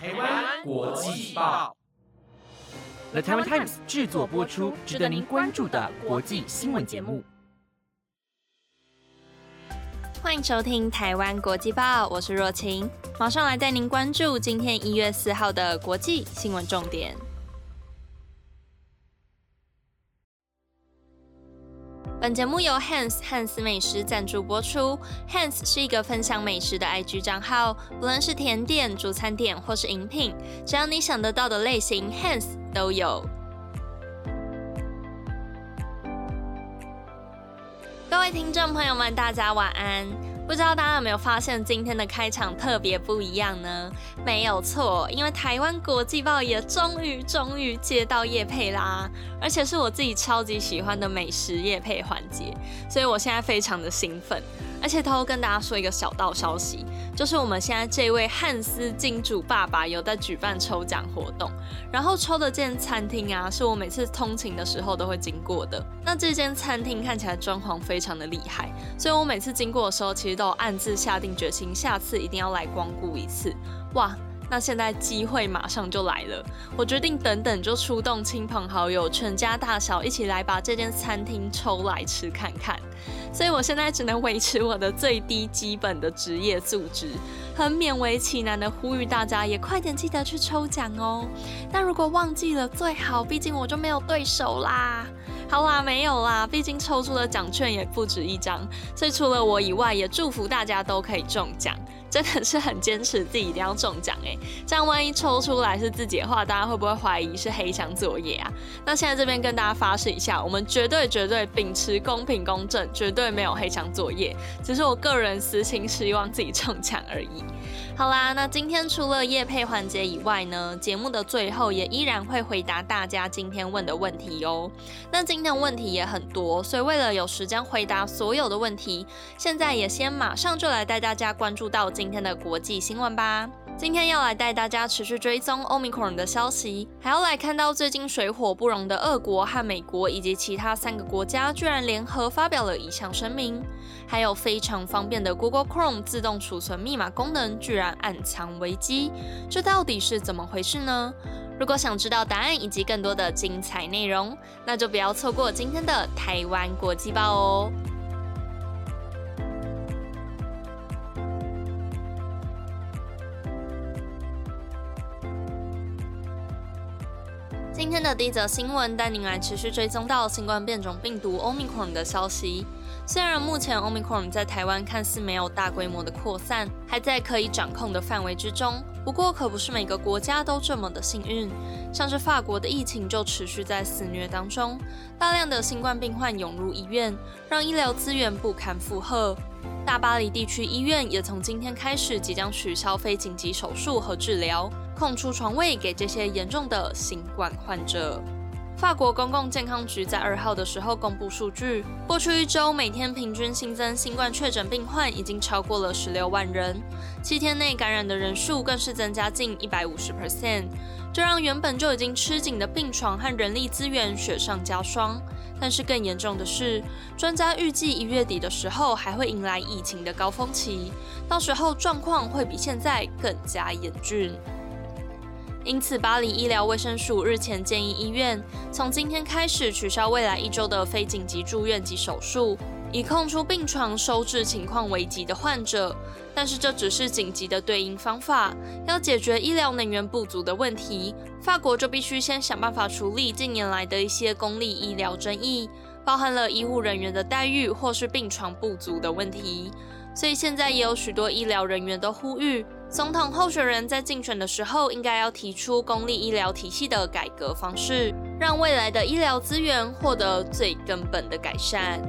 台湾国际报，The Taiwan Times 制作播出，值得您关注的国际新闻节目。欢迎收听台湾国际报，我是若晴，马上来带您关注今天一月四号的国际新闻重点。本节目由 Hans 汉斯美食赞助播出。Hans 是一个分享美食的 IG 账号，不论是甜点、主餐点或是饮品，只要你想得到的类型，Hans 都有。各位听众朋友们，大家晚安。不知道大家有没有发现今天的开场特别不一样呢？没有错，因为台湾国际报也终于终于接到叶配啦，而且是我自己超级喜欢的美食叶配环节，所以我现在非常的兴奋。而且偷偷跟大家说一个小道消息，就是我们现在这位汉斯金主爸爸有在举办抽奖活动，然后抽的这间餐厅啊，是我每次通勤的时候都会经过的。那这间餐厅看起来装潢非常的厉害，所以我每次经过的时候，其实都暗自下定决心，下次一定要来光顾一次。哇！那现在机会马上就来了，我决定等等就出动亲朋好友，全家大小一起来把这间餐厅抽来吃看看。所以我现在只能维持我的最低基本的职业素质，很勉为其难的呼吁大家也快点记得去抽奖哦。但如果忘记了最好，毕竟我就没有对手啦。好啦，没有啦，毕竟抽出的奖券也不止一张，所以除了我以外，也祝福大家都可以中奖。真的是很坚持自己一定要中奖哎，这样万一抽出来是自己的话，大家会不会怀疑是黑箱作业啊？那现在这边跟大家发誓一下，我们绝对绝对秉持公平公正，绝对没有黑箱作业，只是我个人私心希望自己中奖而已。好啦，那今天除了夜配环节以外呢，节目的最后也依然会回答大家今天问的问题哦。那今天问题也很多，所以为了有时间回答所有的问题，现在也先马上就来带大家关注到今天的国际新闻吧。今天要来带大家持续追踪 Omicron 的消息，还要来看到最近水火不容的俄国和美国以及其他三个国家居然联合发表了一项声明，还有非常方便的 Google Chrome 自动储存密码功能居然暗藏危机，这到底是怎么回事呢？如果想知道答案以及更多的精彩内容，那就不要错过今天的台湾国际报哦。今天的第一则新闻带您来持续追踪到新冠变种病毒 Omicron 的消息。虽然目前 Omicron 在台湾看似没有大规模的扩散，还在可以掌控的范围之中，不过可不是每个国家都这么的幸运。像是法国的疫情就持续在肆虐当中，大量的新冠病患涌入医院，让医疗资源不堪负荷。大巴黎地区医院也从今天开始即将取消非紧急手术和治疗。空出床位给这些严重的新冠患者。法国公共健康局在二号的时候公布数据，过去一周每天平均新增新冠确诊病患已经超过了十六万人，七天内感染的人数更是增加近一百五十 percent，这让原本就已经吃紧的病床和人力资源雪上加霜。但是更严重的是，专家预计一月底的时候还会迎来疫情的高峰期，到时候状况会比现在更加严峻。因此，巴黎医疗卫生署日前建议医院从今天开始取消未来一周的非紧急住院及手术，以空出病床收治情况危急的患者。但是这只是紧急的对应方法，要解决医疗能源不足的问题，法国就必须先想办法处理近年来的一些公立医疗争议，包含了医护人员的待遇或是病床不足的问题。所以现在也有许多医疗人员都呼吁。总统候选人在竞选的时候，应该要提出公立医疗体系的改革方式，让未来的医疗资源获得最根本的改善。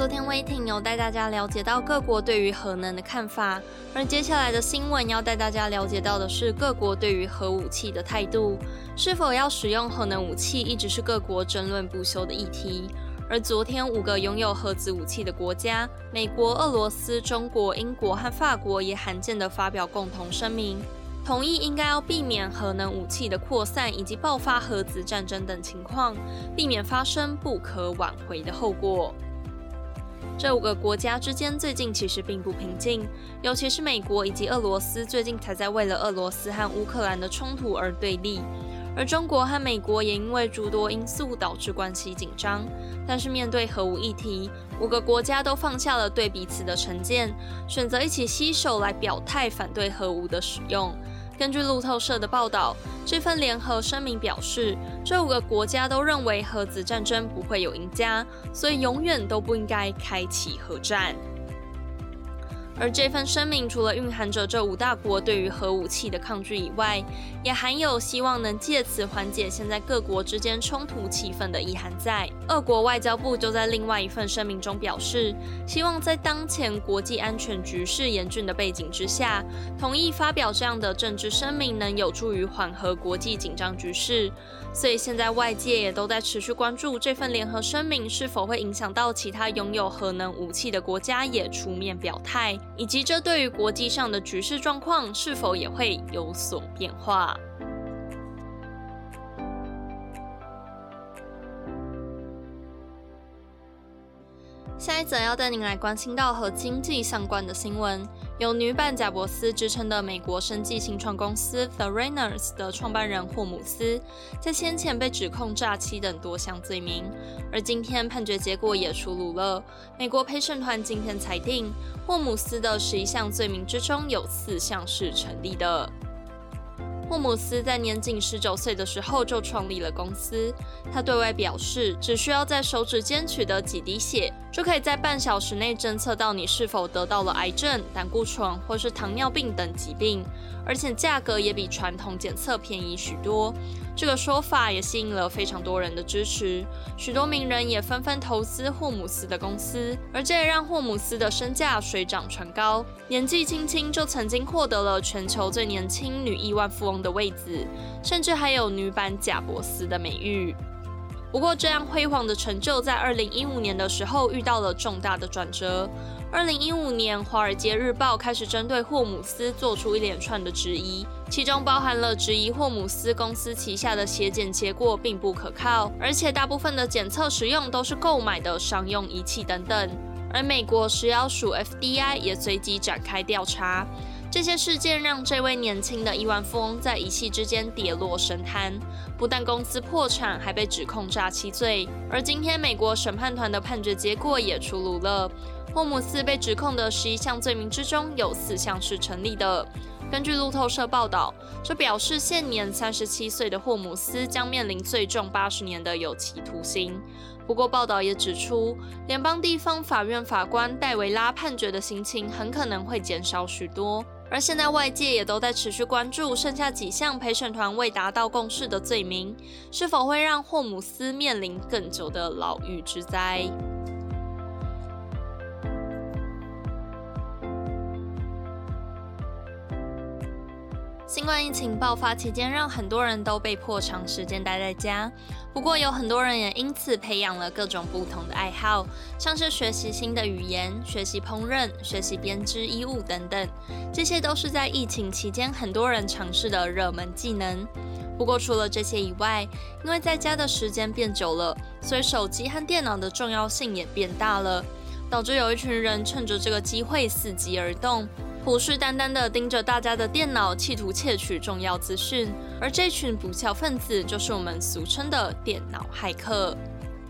昨天，Waiting 有带大家了解到各国对于核能的看法，而接下来的新闻要带大家了解到的是各国对于核武器的态度，是否要使用核能武器，一直是各国争论不休的议题。而昨天，五个拥有核子武器的国家——美国、俄罗斯、中国、英国和法国，也罕见地发表共同声明，同意应该要避免核能武器的扩散以及爆发核子战争等情况，避免发生不可挽回的后果。这五个国家之间最近其实并不平静，尤其是美国以及俄罗斯最近才在为了俄罗斯和乌克兰的冲突而对立，而中国和美国也因为诸多因素导致关系紧张。但是面对核武议题，五个国家都放下了对彼此的成见，选择一起携手来表态反对核武的使用。根据路透社的报道，这份联合声明表示，这五个国家都认为核子战争不会有赢家，所以永远都不应该开启核战。而这份声明除了蕴含着这五大国对于核武器的抗拒以外，也含有希望能借此缓解现在各国之间冲突气氛的意涵在。俄国外交部就在另外一份声明中表示，希望在当前国际安全局势严峻的背景之下，同意发表这样的政治声明，能有助于缓和国际紧张局势。所以现在外界也都在持续关注这份联合声明是否会影响到其他拥有核能武器的国家也出面表态，以及这对于国际上的局势状况是否也会有所变化。下一则要带您来关心到和经济相关的新闻。由女版贾伯斯之称的美国生计新创公司 The Rainers 的创办人霍姆斯，在先前被指控诈欺等多项罪名，而今天判决结果也出炉了。美国陪审团今天裁定，霍姆斯的十一项罪名之中有四项是成立的。霍姆斯在年仅十九岁的时候就创立了公司。他对外表示，只需要在手指间取得几滴血，就可以在半小时内侦测到你是否得到了癌症、胆固醇或是糖尿病等疾病，而且价格也比传统检测便宜许多。这个说法也吸引了非常多人的支持，许多名人也纷纷投资霍姆斯的公司，而这也让霍姆斯的身价水涨船高。年纪轻轻就曾经获得了全球最年轻女亿万富翁的位子，甚至还有女版贾伯斯的美誉。不过，这样辉煌的成就在二零一五年的时候遇到了重大的转折。二零一五年，《华尔街日报》开始针对霍姆斯做出一连串的质疑，其中包含了质疑霍姆斯公司旗下的血检结果并不可靠，而且大部分的检测使用都是购买的商用仪器等等。而美国食药署 （FDI） 也随即展开调查。这些事件让这位年轻的亿万富翁在一气之间跌落神坛，不但公司破产，还被指控诈欺罪。而今天，美国审判团的判决结果也出炉了。霍姆斯被指控的十一项罪名之中，有四项是成立的。根据路透社报道，这表示现年三十七岁的霍姆斯将面临最重八十年的有期徒刑。不过，报道也指出，联邦地方法院法官戴维拉判决的刑情很可能会减少许多。而现在外界也都在持续关注，剩下几项陪审团未达到共识的罪名，是否会让霍姆斯面临更久的牢狱之灾。新冠疫情爆发期间，让很多人都被迫长时间待在家。不过，有很多人也因此培养了各种不同的爱好，像是学习新的语言、学习烹饪、学习编织衣物等等。这些都是在疫情期间很多人尝试的热门技能。不过，除了这些以外，因为在家的时间变久了，所以手机和电脑的重要性也变大了，导致有一群人趁着这个机会伺机而动。虎视眈眈地盯着大家的电脑，企图窃取重要资讯。而这群不肖分子，就是我们俗称的电脑骇客。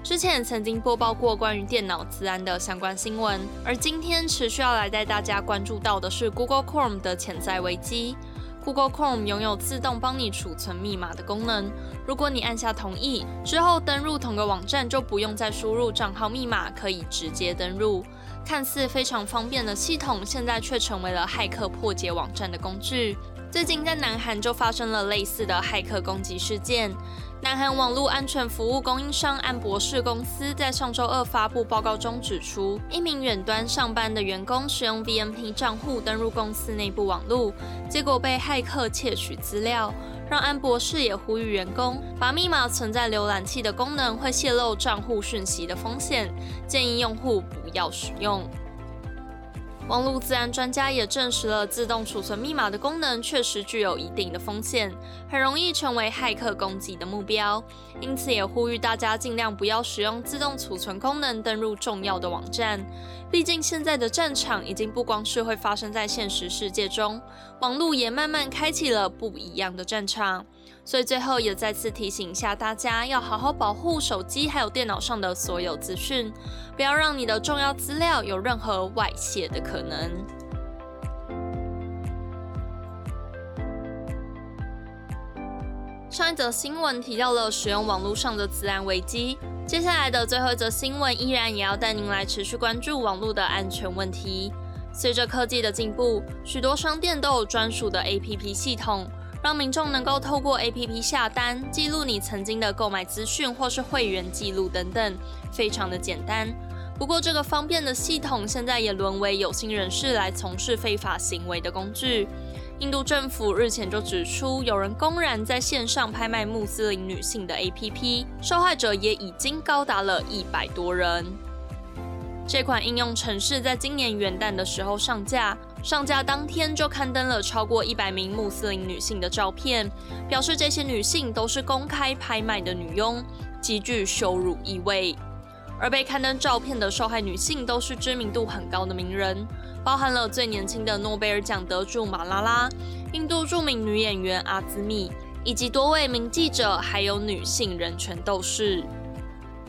之前曾经播报过关于电脑自安的相关新闻，而今天持续要来带大家关注到的是 Google Chrome 的潜在危机。Google Chrome 拥有自动帮你储存密码的功能，如果你按下同意之后登入同个网站，就不用再输入账号密码，可以直接登入。看似非常方便的系统，现在却成为了骇客破解网站的工具。最近在南韩就发生了类似的骇客攻击事件。南韩网络安全服务供应商安博士公司在上周二发布报告中指出，一名远端上班的员工使用 VMP 账户登入公司内部网络，结果被骇客窃取资料。让安博士也呼吁员工，把密码存在浏览器的功能会泄露账户讯息的风险，建议用户不要使用。网络自然专家也证实了，自动储存密码的功能确实具有一定的风险，很容易成为骇客攻击的目标。因此，也呼吁大家尽量不要使用自动储存功能登入重要的网站。毕竟，现在的战场已经不光是会发生在现实世界中，网络也慢慢开启了不一样的战场。所以，最后也再次提醒一下大家，要好好保护手机还有电脑上的所有资讯，不要让你的重要资料有任何外泄的可能。上一则新闻提到了使用网络上的治安危机，接下来的最后一则新闻依然也要带您来持续关注网络的安全问题。随着科技的进步，许多商店都有专属的 APP 系统。让民众能够透过 APP 下单，记录你曾经的购买资讯或是会员记录等等，非常的简单。不过，这个方便的系统现在也沦为有心人士来从事非法行为的工具。印度政府日前就指出，有人公然在线上拍卖穆斯林女性的 APP，受害者也已经高达了一百多人。这款应用程式在今年元旦的时候上架。上架当天就刊登了超过一百名穆斯林女性的照片，表示这些女性都是公开拍卖的女佣，极具羞辱意味。而被刊登照片的受害女性都是知名度很高的名人，包含了最年轻的诺贝尔奖得主马拉拉、印度著名女演员阿兹密，以及多位名记者，还有女性人权斗士。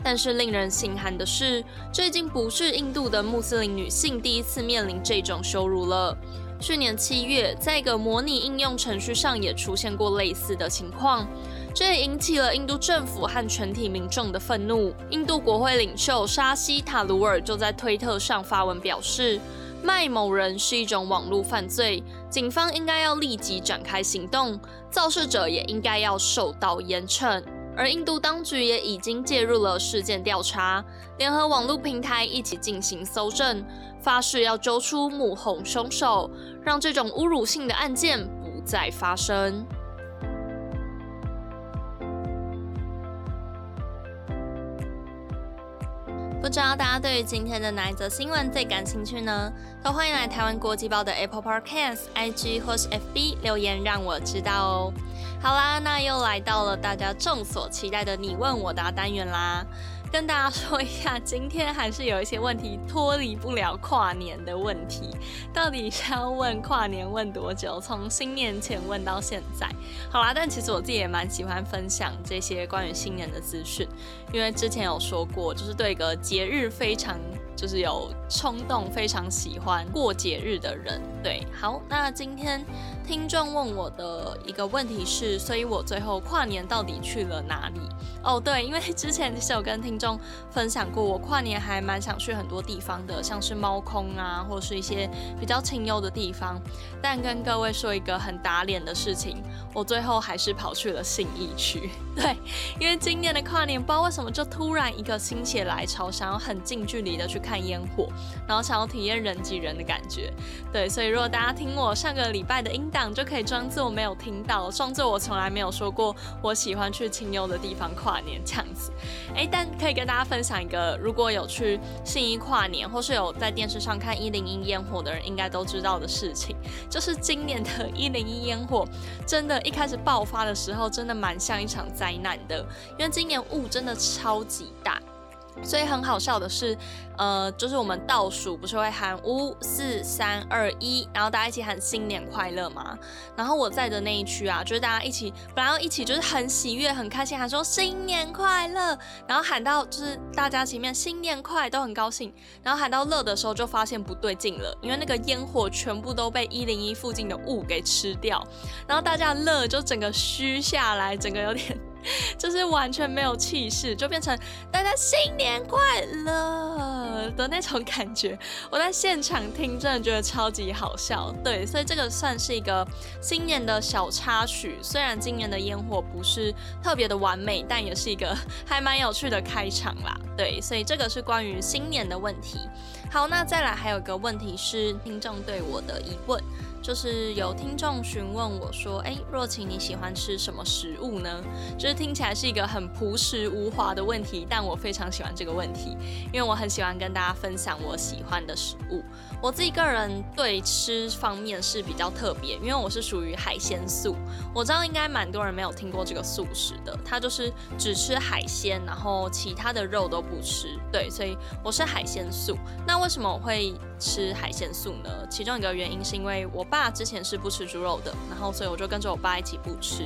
但是令人心寒的是，这已经不是印度的穆斯林女性第一次面临这种羞辱了。去年七月，在一个模拟应用程序上也出现过类似的情况，这也引起了印度政府和全体民众的愤怒。印度国会领袖沙希塔鲁尔就在推特上发文表示，卖某人是一种网络犯罪，警方应该要立即展开行动，肇事者也应该要受到严惩。而印度当局也已经介入了事件调查，联合网络平台一起进行搜证，发誓要揪出幕后凶手，让这种侮辱性的案件不再发生。不知道大家对于今天的哪一则新闻最感兴趣呢？都欢迎来台湾国际报的 Apple Podcast、IG 或是 FB 留言，让我知道哦。好啦，那又来到了大家众所期待的你问我答单元啦。跟大家说一下，今天还是有一些问题脱离不了跨年的问题。到底是要问跨年问多久？从新年前问到现在。好啦，但其实我自己也蛮喜欢分享这些关于新年的资讯，因为之前有说过，就是对一个节日非常。就是有冲动，非常喜欢过节日的人。对，好，那今天听众问我的一个问题是，所以我最后跨年到底去了哪里？哦，对，因为 之前其实有跟听众分享过，我跨年还蛮想去很多地方的，像是猫空啊，或是一些比较清幽的地方。但跟各位说一个很打脸的事情，我最后还是跑去了信义区。对，因为今年的跨年，不知道为什么就突然一个心血来潮，想要很近距离的去看烟火，然后想要体验人挤人的感觉。对，所以如果大家听我上个礼拜的音档，就可以装作没有听到，装作我从来没有说过我喜欢去清幽的地方跨年这样子。哎，但可以跟大家分享一个，如果有去信义跨年，或是有在电视上看一零一烟火的人，应该都知道的事情，就是今年的一零一烟火，真的，一开始爆发的时候，真的蛮像一场。灾难的，因为今年雾真的超级大，所以很好笑的是，呃，就是我们倒数不是会喊五四三二一，然后大家一起喊新年快乐嘛。然后我在的那一区啊，就是大家一起本来要一起就是很喜悦很开心喊说新年快乐，然后喊到就是大家前面新年快都很高兴，然后喊到乐的时候就发现不对劲了，因为那个烟火全部都被一零一附近的雾给吃掉，然后大家乐就整个虚下来，整个有点。就是完全没有气势，就变成大家新年快乐的那种感觉。我在现场听，真的觉得超级好笑。对，所以这个算是一个新年的小插曲。虽然今年的烟火不是特别的完美，但也是一个 还蛮有趣的开场啦。对，所以这个是关于新年的问题。好，那再来还有一个问题是听众对我的疑问。就是有听众询问我说：“哎，若晴，你喜欢吃什么食物呢？”就是听起来是一个很朴实无华的问题，但我非常喜欢这个问题，因为我很喜欢跟大家分享我喜欢的食物。我自己个人对吃方面是比较特别，因为我是属于海鲜素。我知道应该蛮多人没有听过这个素食的，它就是只吃海鲜，然后其他的肉都不吃。对，所以我是海鲜素。那为什么我会吃海鲜素呢？其中一个原因是因为我爸之前是不吃猪肉的，然后所以我就跟着我爸一起不吃。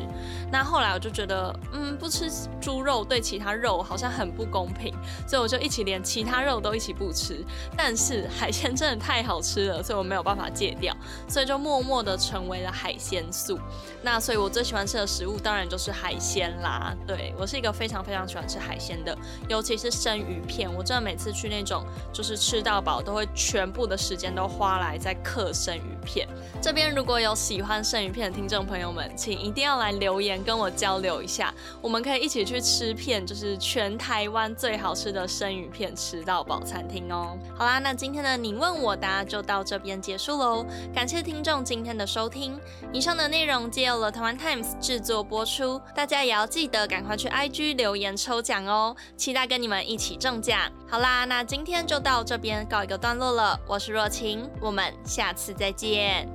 那后来我就觉得，嗯，不吃猪肉对其他肉好像很不公平，所以我就一起连其他肉都一起不吃。但是海鲜真的太好吃了，所以我没有办法戒掉，所以就默默的成为了海鲜素。那所以我最喜欢吃的食物当然就是海鲜啦。对我是一个非常非常喜欢吃海鲜的，尤其是生鱼片。我真的每次去那种就是吃到饱，都会全部的时间都花来在刻生鱼片。这边如果有喜欢生鱼片的听众朋友们，请一定要来留言跟我交流一下，我们可以一起去吃片，就是全台湾最好吃的生鱼片吃到饱餐厅哦。好啦，那今天的你问我答就到这边结束喽，感谢听众今天的收听。以上的内容皆由了台湾 Times 制作播出，大家也要记得赶快去 IG 留言抽奖哦，期待跟你们一起中奖。好啦，那今天就到这边告一个段落了，我是若晴，我们下次再见。